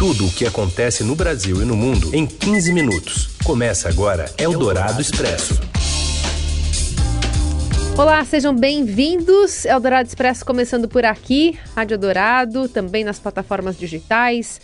Tudo o que acontece no Brasil e no mundo em 15 minutos. Começa agora Eldorado Expresso. Olá, sejam bem-vindos. Eldorado Expresso começando por aqui, Rádio Dourado, também nas plataformas digitais.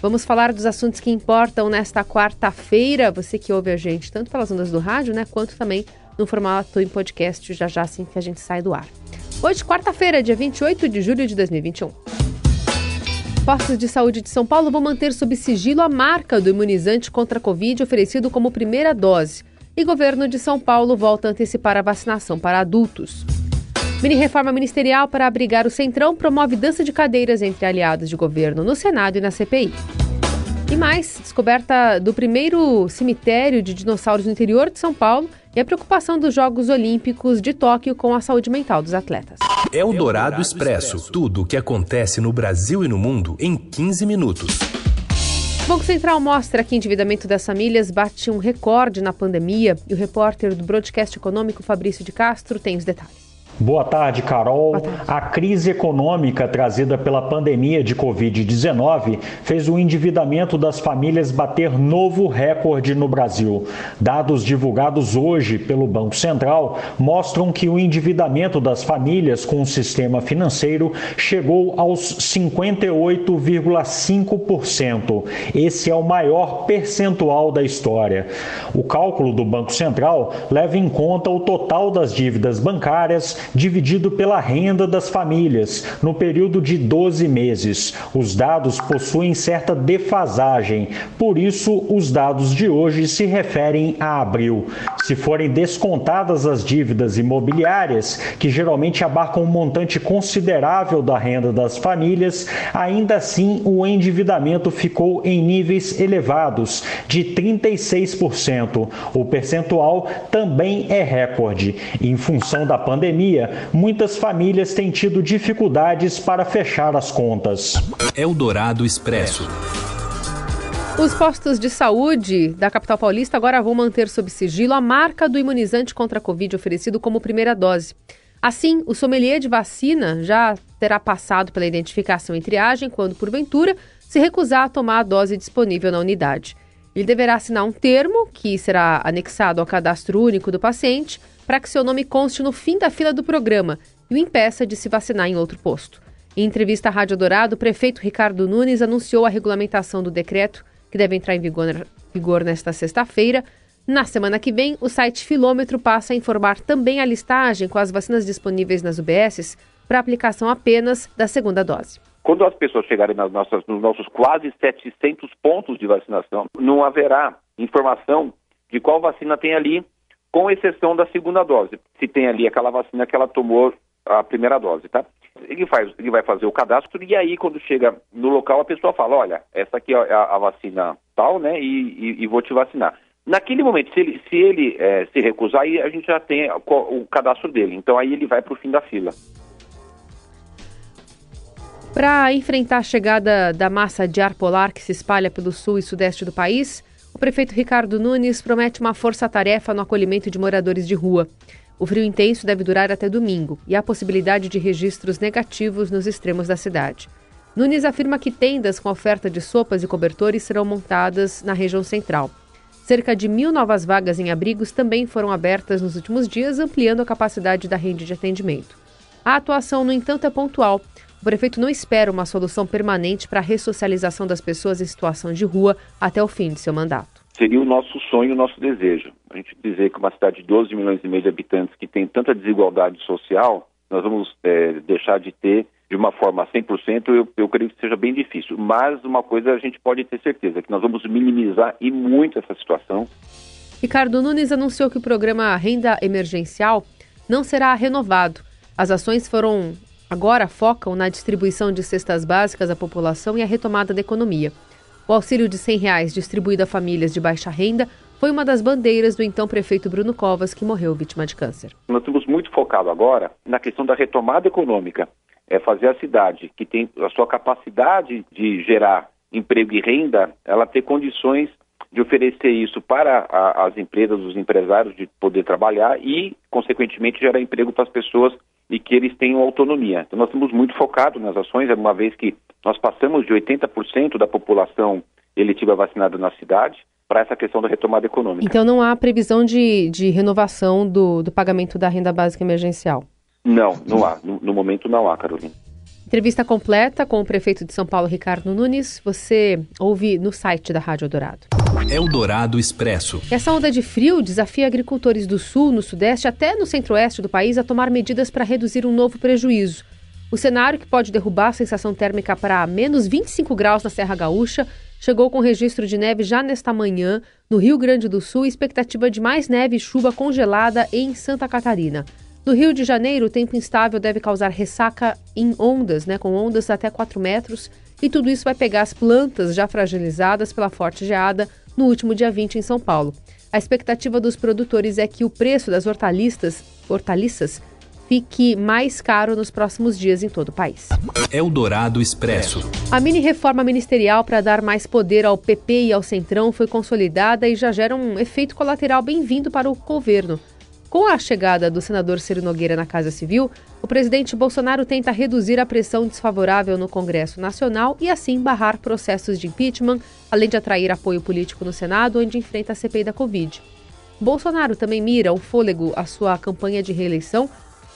Vamos falar dos assuntos que importam nesta quarta-feira. Você que ouve a gente tanto pelas ondas do rádio, né, quanto também no formato em podcast, já já assim que a gente sai do ar. Hoje, quarta-feira, dia 28 de julho de 2021. Postos de saúde de São Paulo vão manter sob sigilo a marca do imunizante contra a Covid oferecido como primeira dose. E governo de São Paulo volta a antecipar a vacinação para adultos. Mini reforma ministerial para abrigar o Centrão promove dança de cadeiras entre aliados de governo no Senado e na CPI. E mais, descoberta do primeiro cemitério de dinossauros no interior de São Paulo e a preocupação dos Jogos Olímpicos de Tóquio com a saúde mental dos atletas. É o Dourado Expresso. Tudo o que acontece no Brasil e no mundo em 15 minutos. O Banco Central mostra que o endividamento das famílias bate um recorde na pandemia e o repórter do Broadcast Econômico Fabrício de Castro tem os detalhes. Boa tarde, Carol. Boa tarde. A crise econômica trazida pela pandemia de Covid-19 fez o endividamento das famílias bater novo recorde no Brasil. Dados divulgados hoje pelo Banco Central mostram que o endividamento das famílias com o sistema financeiro chegou aos 58,5%. Esse é o maior percentual da história. O cálculo do Banco Central leva em conta o total das dívidas bancárias dividido pela renda das famílias no período de 12 meses. Os dados possuem certa defasagem, por isso os dados de hoje se referem a abril. Se forem descontadas as dívidas imobiliárias, que geralmente abarcam um montante considerável da renda das famílias, ainda assim o endividamento ficou em níveis elevados, de 36%. O percentual também é recorde. Em função da pandemia, muitas famílias têm tido dificuldades para fechar as contas. Eldorado Expresso. Os postos de saúde da capital paulista agora vão manter sob sigilo a marca do imunizante contra a Covid oferecido como primeira dose. Assim, o sommelier de vacina já terá passado pela identificação e triagem quando, porventura, se recusar a tomar a dose disponível na unidade. Ele deverá assinar um termo, que será anexado ao cadastro único do paciente, para que seu nome conste no fim da fila do programa e o impeça de se vacinar em outro posto. Em entrevista à Rádio Dourado, o prefeito Ricardo Nunes anunciou a regulamentação do decreto, que deve entrar em vigor, vigor nesta sexta-feira. Na semana que vem, o site Filômetro passa a informar também a listagem com as vacinas disponíveis nas UBSs para aplicação apenas da segunda dose. Quando as pessoas chegarem nas nossas, nos nossos quase 700 pontos de vacinação, não haverá informação de qual vacina tem ali com exceção da segunda dose. Se tem ali aquela vacina que ela tomou a primeira dose, tá? Ele, faz, ele vai fazer o cadastro e aí, quando chega no local, a pessoa fala: olha, essa aqui é a, a vacina tal, né? E, e, e, vou te vacinar. Naquele momento, se ele, se, ele é, se recusar, aí a gente já tem o, cadastro dele. Então aí ele vai para o fim da fila. Para enfrentar a chegada da massa de ar polar que se espalha pelo sul e sudeste do país, o prefeito Ricardo Nunes promete uma força-tarefa no acolhimento de moradores de rua. O frio intenso deve durar até domingo e há possibilidade de registros negativos nos extremos da cidade. Nunes afirma que tendas com oferta de sopas e cobertores serão montadas na região central. Cerca de mil novas vagas em abrigos também foram abertas nos últimos dias, ampliando a capacidade da rede de atendimento. A atuação, no entanto, é pontual. O prefeito não espera uma solução permanente para a ressocialização das pessoas em situação de rua até o fim de seu mandato. Seria o nosso sonho, o nosso desejo. A gente dizer que uma cidade de 12 milhões e meio de habitantes que tem tanta desigualdade social, nós vamos é, deixar de ter de uma forma 100%, eu, eu creio que seja bem difícil. Mas uma coisa a gente pode ter certeza, que nós vamos minimizar e muito essa situação. Ricardo Nunes anunciou que o programa Renda Emergencial não será renovado. As ações foram agora focam na distribuição de cestas básicas à população e a retomada da economia. O auxílio de 100 reais distribuído a famílias de baixa renda foi uma das bandeiras do então prefeito Bruno Covas, que morreu vítima de câncer. Nós estamos muito focados agora na questão da retomada econômica. É fazer a cidade, que tem a sua capacidade de gerar emprego e renda, ela ter condições de oferecer isso para a, as empresas, os empresários, de poder trabalhar e, consequentemente, gerar emprego para as pessoas e que eles tenham autonomia. Então, nós estamos muito focados nas ações, uma vez que Nós passamos de 80% da população eletiva vacinada na cidade para essa questão da retomada econômica. Então não há previsão de, de renovação do, do pagamento da renda básica emergencial? Não, não há. No, no momento não há, Carolina. Entrevista completa com o prefeito de São Paulo, Ricardo Nunes, você ouve no site da Rádio Eldorado. Eldorado Expresso. Essa onda de frio desafia agricultores do sul, no sudeste, até no centro-oeste do país a tomar medidas para reduzir um novo prejuízo. O cenário, que pode derrubar a sensação térmica para menos 25 graus na Serra Gaúcha, chegou com registro de neve já nesta manhã no Rio Grande do Sul e expectativa de mais neve e chuva congelada em Santa Catarina. No Rio de Janeiro, o tempo instável deve causar ressaca em ondas, né, com ondas até 4 metros, e tudo isso vai pegar as plantas já fragilizadas pela forte geada no último dia 20 em São Paulo. A expectativa dos produtores é que o preço das hortaliças, hortaliças fique mais caro nos próximos dias em todo o país. Eldorado Expresso. A mini reforma ministerial para dar mais poder ao PP e ao Centrão foi consolidada e já gera um efeito colateral bem-vindo para o governo. Com a chegada do senador Ciro Nogueira na Casa Civil, o presidente Bolsonaro tenta reduzir a pressão desfavorável no Congresso Nacional e assim barrar processos de impeachment, além de atrair apoio político no Senado, onde enfrenta a CPI da Covid. Bolsonaro também mira o fôlego à sua campanha de reeleição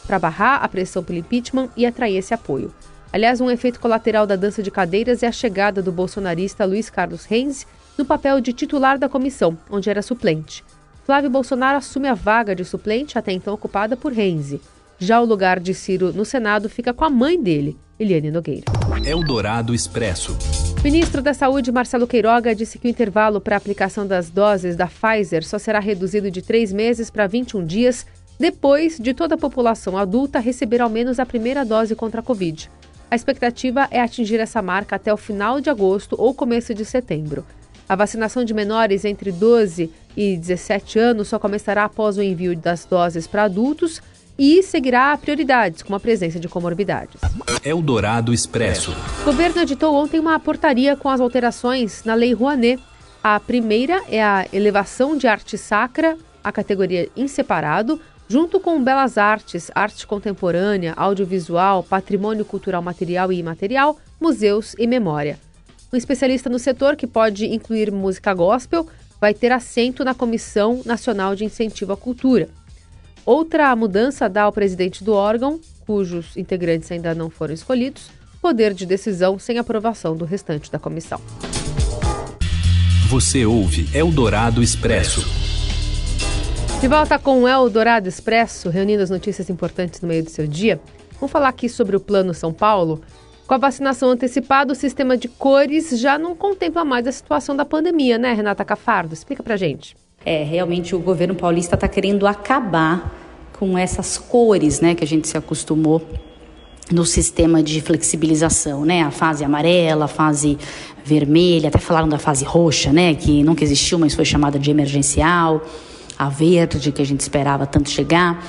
para barrar a pressão pelo impeachment e atrair esse apoio. Aliás, um efeito colateral da dança de cadeiras é a chegada do bolsonarista Luiz Carlos Reis no papel de titular da comissão, onde era suplente. Flávio Bolsonaro assume a vaga de suplente até então ocupada por Renzi. Já o lugar de Ciro no Senado fica com a mãe dele, Eliane Nogueira. Eldorado Expresso. Ministro da Saúde, Marcelo Queiroga, disse que o intervalo para a aplicação das doses da Pfizer só será reduzido de três meses para 21 dias depois de toda a população adulta receber ao menos a primeira dose contra a Covid. A expectativa é atingir essa marca até o final de agosto ou começo de setembro. A vacinação de menores entre 12 e 17 anos só começará após o envio das doses para adultos e seguirá prioridades, como a presença de comorbidades. Eldorado Expresso. O governo editou ontem uma portaria com as alterações na Lei Rouanet. A primeira é a elevação de arte sacra à categoria em separado, junto com belas artes, arte contemporânea, audiovisual, patrimônio cultural material e imaterial, museus e memória. Um especialista no setor, que pode incluir música gospel, vai ter assento na Comissão Nacional de Incentivo à Cultura. Outra mudança dá ao presidente do órgão, cujos integrantes ainda não foram escolhidos, poder de decisão sem aprovação do restante da comissão. Você ouve Eldorado Expresso. De volta com o Eldorado Expresso, reunindo as notícias importantes no meio do seu dia. Vamos falar aqui sobre o Plano São Paulo. Com a vacinação antecipada, o sistema de cores já não contempla mais a situação da pandemia, né, Renata Cafardo? Explica pra gente. É, realmente o governo paulista está querendo acabar com essas cores, né, que a gente se acostumou no sistema de flexibilização, né? A fase amarela, a fase vermelha, até falaram da fase roxa, né, que nunca existiu, mas foi chamada de emergencial a verde que a gente esperava tanto chegar.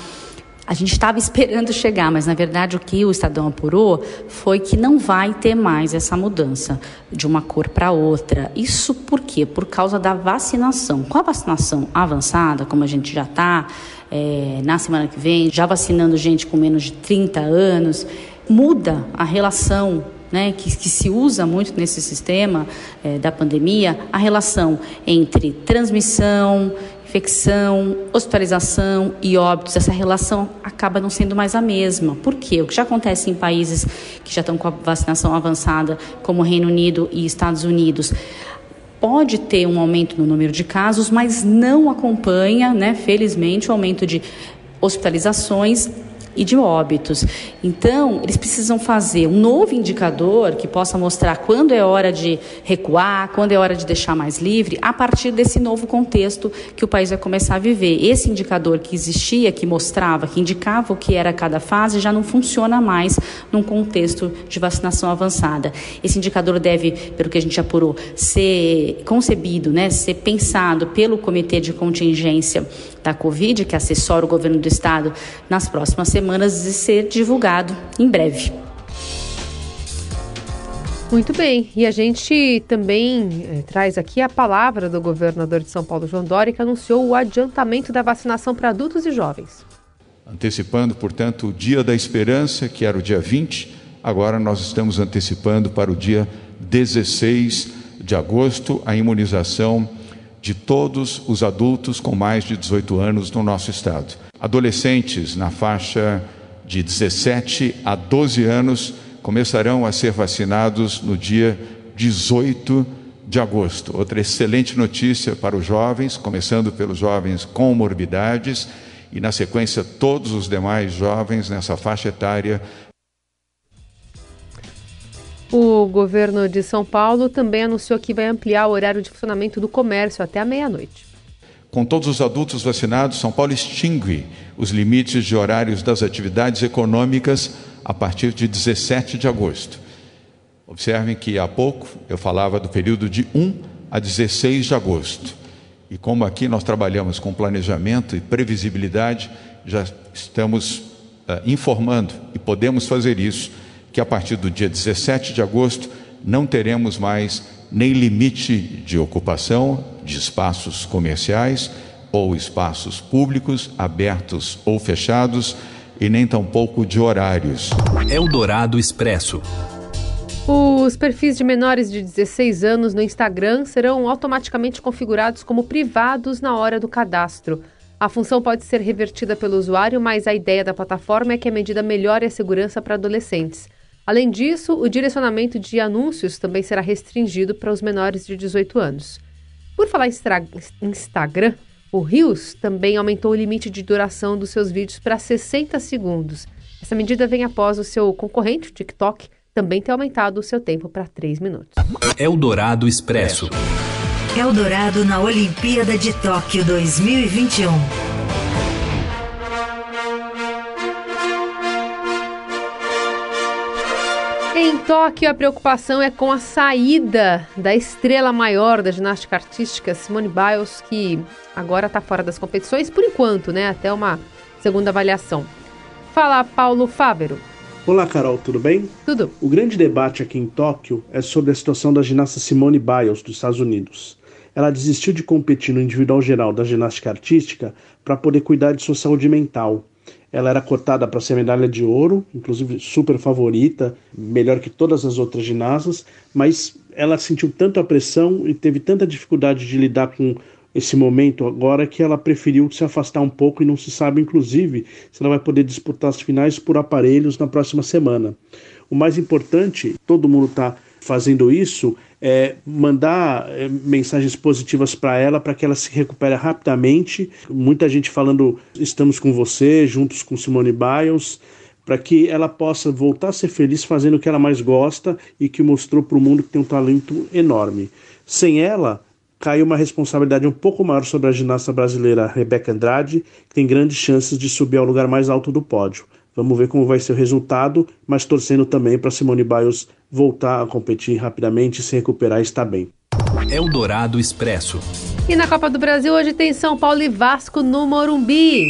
A gente estava esperando chegar, mas na verdade o que o Estadão apurou foi que não vai ter mais essa mudança de uma cor para outra. Isso por quê? Por causa da vacinação. Com a vacinação avançada, como a gente já está, é, na semana que vem, já vacinando gente com menos de 30 anos, muda a relação né, que, que, se usa muito nesse sistema é, da pandemia, a relação entre transmissão, infecção, hospitalização e óbitos, essa relação acaba não sendo mais a mesma. Por quê? O que já acontece em países que já estão com a vacinação avançada, como Reino Unido e Estados Unidos, pode ter um aumento no número de casos, mas não acompanha, né, felizmente, o aumento de hospitalizações e de óbitos. Então, eles precisam fazer um novo indicador que possa mostrar quando é hora de recuar, quando é hora de deixar mais livre, a partir desse novo contexto que o país vai começar a viver. Esse indicador que existia, que mostrava, que indicava o que era cada fase, já não funciona mais num contexto de vacinação avançada. Esse indicador deve, pelo que a gente apurou, ser concebido, né, ser pensado pelo Comitê de Contingência da Covid, que assessora o governo do estado nas próximas semanas, e ser divulgado em breve. Muito bem, e a gente também eh, traz aqui a palavra do governador de São Paulo, João Dória, que anunciou o adiantamento da vacinação para adultos e jovens. Antecipando, portanto, o Dia da Esperança, que era o dia 20, Agora nós estamos antecipando para o dia 16 de agosto a imunização de todos os adultos com mais de 18 anos no nosso estado. Adolescentes na faixa de 17 a 12 anos começarão a ser vacinados no dia 18 de agosto. Outra excelente notícia para os jovens, começando pelos jovens com morbidades e, na sequência, todos os demais jovens nessa faixa etária o governo de São Paulo também anunciou que vai ampliar o horário de funcionamento do comércio até a meia-noite. Com todos os adultos vacinados, São Paulo extingue os limites de horários das atividades econômicas a partir de 17 de agosto. Observem que há pouco eu falava do período de 1 a 16 de agosto. E como aqui nós trabalhamos com planejamento e previsibilidade, já estamos uh, informando e podemos fazer isso que a partir do dia 17 de agosto não teremos mais nem limite de ocupação de espaços comerciais ou espaços públicos, abertos ou fechados, e nem tampouco de horários. Eldorado Expresso. Os perfis de menores de 16 anos no Instagram serão automaticamente configurados como privados na hora do cadastro. A função pode ser revertida pelo usuário, mas a ideia da plataforma é que a medida melhore a segurança para adolescentes. Além disso, o direcionamento de anúncios também será restringido para os menores de 18 anos. Por falar em Instagram, o Rios também aumentou o limite de duração dos seus vídeos para 60 segundos. Essa medida vem após o seu concorrente, o TikTok, também ter aumentado o seu tempo para 3 minutos. Eldorado Expresso. Eldorado na Olimpíada de Tóquio 2021. Em Tóquio, a preocupação é com a saída da estrela maior da ginástica artística, Simone Biles, que agora está fora das competições, por enquanto, né? Até uma segunda avaliação. Fala, Paulo Fávero. Olá, Carol, tudo bem? Tudo. O grande debate aqui em Tóquio é sobre a situação da ginasta Simone Biles, dos Estados Unidos. Ela desistiu de competir no individual geral da ginástica artística para poder cuidar de sua saúde mental. Ela era cotada para ser medalha de ouro, inclusive super favorita, melhor que todas as outras ginastas, mas ela sentiu tanta pressão e teve tanta dificuldade de lidar com esse momento agora que ela preferiu se afastar um pouco e não se sabe, inclusive, se ela vai poder disputar as finais por aparelhos na próxima semana. O mais importante, todo mundo está fazendo isso, é, mandar é, mensagens positivas para ela, para que ela se recupere rapidamente. Muita gente falando: estamos com você, juntos com Simone Biles, para que ela possa voltar a ser feliz fazendo o que ela mais gosta e que mostrou para o mundo que tem um talento enorme. Sem ela, caiu uma responsabilidade um pouco maior sobre a ginasta brasileira Rebeca Andrade, que tem grandes chances de subir ao lugar mais alto do pódio. Vamos ver como vai ser o resultado, mas torcendo também para Simone Biles voltar a competir rapidamente, se recuperar e estar bem. Eldorado Expresso. E na Copa do Brasil hoje tem São Paulo e Vasco no Morumbi.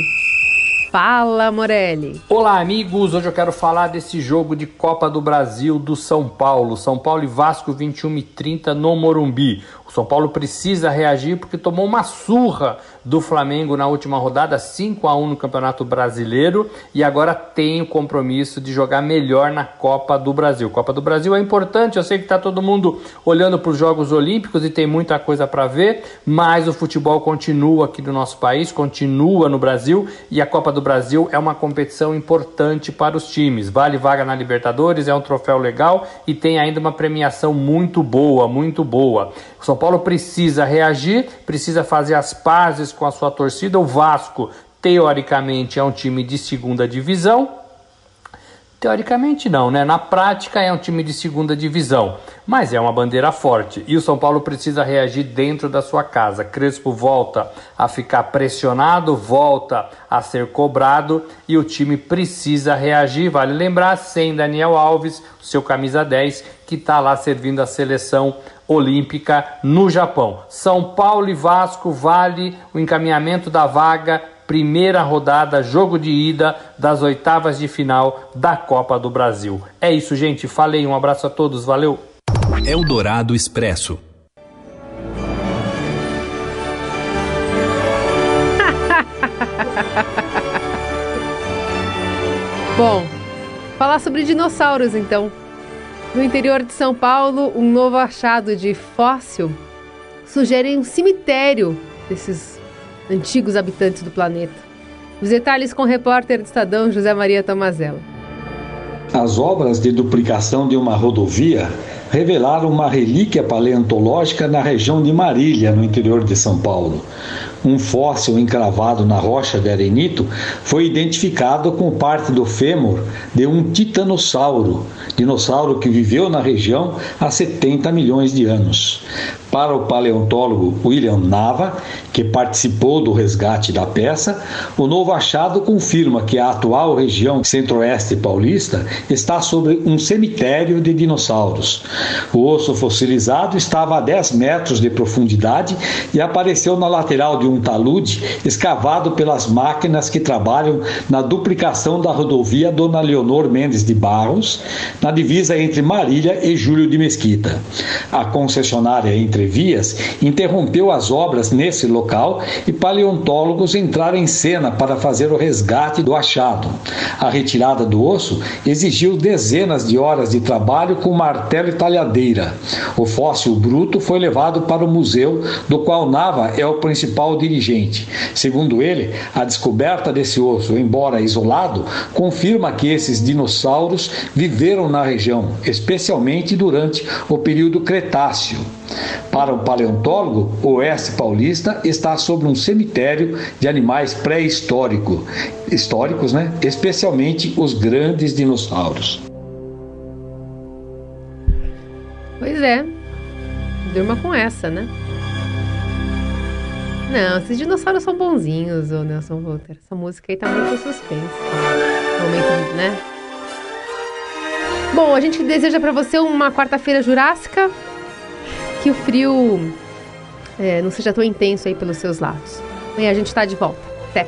Fala, Morelli. Olá, amigos. Hoje eu quero falar desse jogo de Copa do Brasil do São Paulo. São Paulo e Vasco 21 e 30 no Morumbi. São Paulo precisa reagir porque tomou uma surra do Flamengo na última rodada, 5 a 1 no Campeonato Brasileiro, e agora tem o compromisso de jogar melhor na Copa do Brasil. Copa do Brasil é importante, eu sei que está todo mundo olhando para os Jogos Olímpicos e tem muita coisa para ver, mas o futebol continua aqui no nosso país, continua no Brasil, e a Copa do Brasil é uma competição importante para os times. Vale vaga na Libertadores, é um troféu legal e tem ainda uma premiação muito boa, muito boa. São Paulo precisa reagir, precisa fazer as pazes com a sua torcida. O Vasco, teoricamente, é um time de segunda divisão. Teoricamente não, né? Na prática é um time de segunda divisão, mas é uma bandeira forte e o São Paulo precisa reagir dentro da sua casa. Crespo volta a ficar pressionado, volta a ser cobrado e o time precisa reagir. Vale lembrar, sem Daniel Alves, seu camisa 10, que está lá servindo a seleção olímpica no Japão. São Paulo e Vasco vale o encaminhamento da vaga primeira rodada, jogo de ida das oitavas de final da Copa do Brasil. É isso, gente. Falei, um abraço a todos, valeu. Eldorado Expresso. Bom, Falar sobre dinossauros, então. No interior de São Paulo, um novo achado de fóssil sugere um cemitério desses antigos habitantes do planeta. Os detalhes com o repórter do Estadão, José Maria Tomazella. As obras de duplicação de uma rodovia revelaram uma relíquia paleontológica na região de Marília, no interior de São Paulo um fóssil encravado na rocha de arenito foi identificado com parte do fêmur de um titanossauro, dinossauro que viveu na região há 70 milhões de anos. Para o paleontólogo William Nava, que participou do resgate da peça, o novo achado confirma que a atual região centro-oeste paulista está sobre um cemitério de dinossauros. O osso fossilizado estava a 10 metros de profundidade e apareceu na lateral de um talude escavado pelas máquinas que trabalham na duplicação da rodovia Dona Leonor Mendes de Barros, na divisa entre Marília e Júlio de Mesquita. A concessionária entre Vias interrompeu as obras nesse local e paleontólogos entraram em cena para fazer o resgate do achado. A retirada do osso exigiu dezenas de horas de trabalho com martelo e talhadeira. O fóssil bruto foi levado para o museu, do qual Nava é o principal dirigente. Segundo ele, a descoberta desse osso, embora isolado, confirma que esses dinossauros viveram na região, especialmente durante o período Cretáceo. Para o paleontólogo, o oeste paulista está sobre um cemitério de animais pré-históricos, históricos, né? especialmente os grandes dinossauros. Pois é, durma com essa, né? Não, esses dinossauros são bonzinhos, ô Nelson Volter. Essa música aí tá muito suspense. Momento, né? Bom, a gente deseja para você uma quarta-feira jurássica que o frio é, não seja tão intenso aí pelos seus lados. Amanhã a gente está de volta. Até!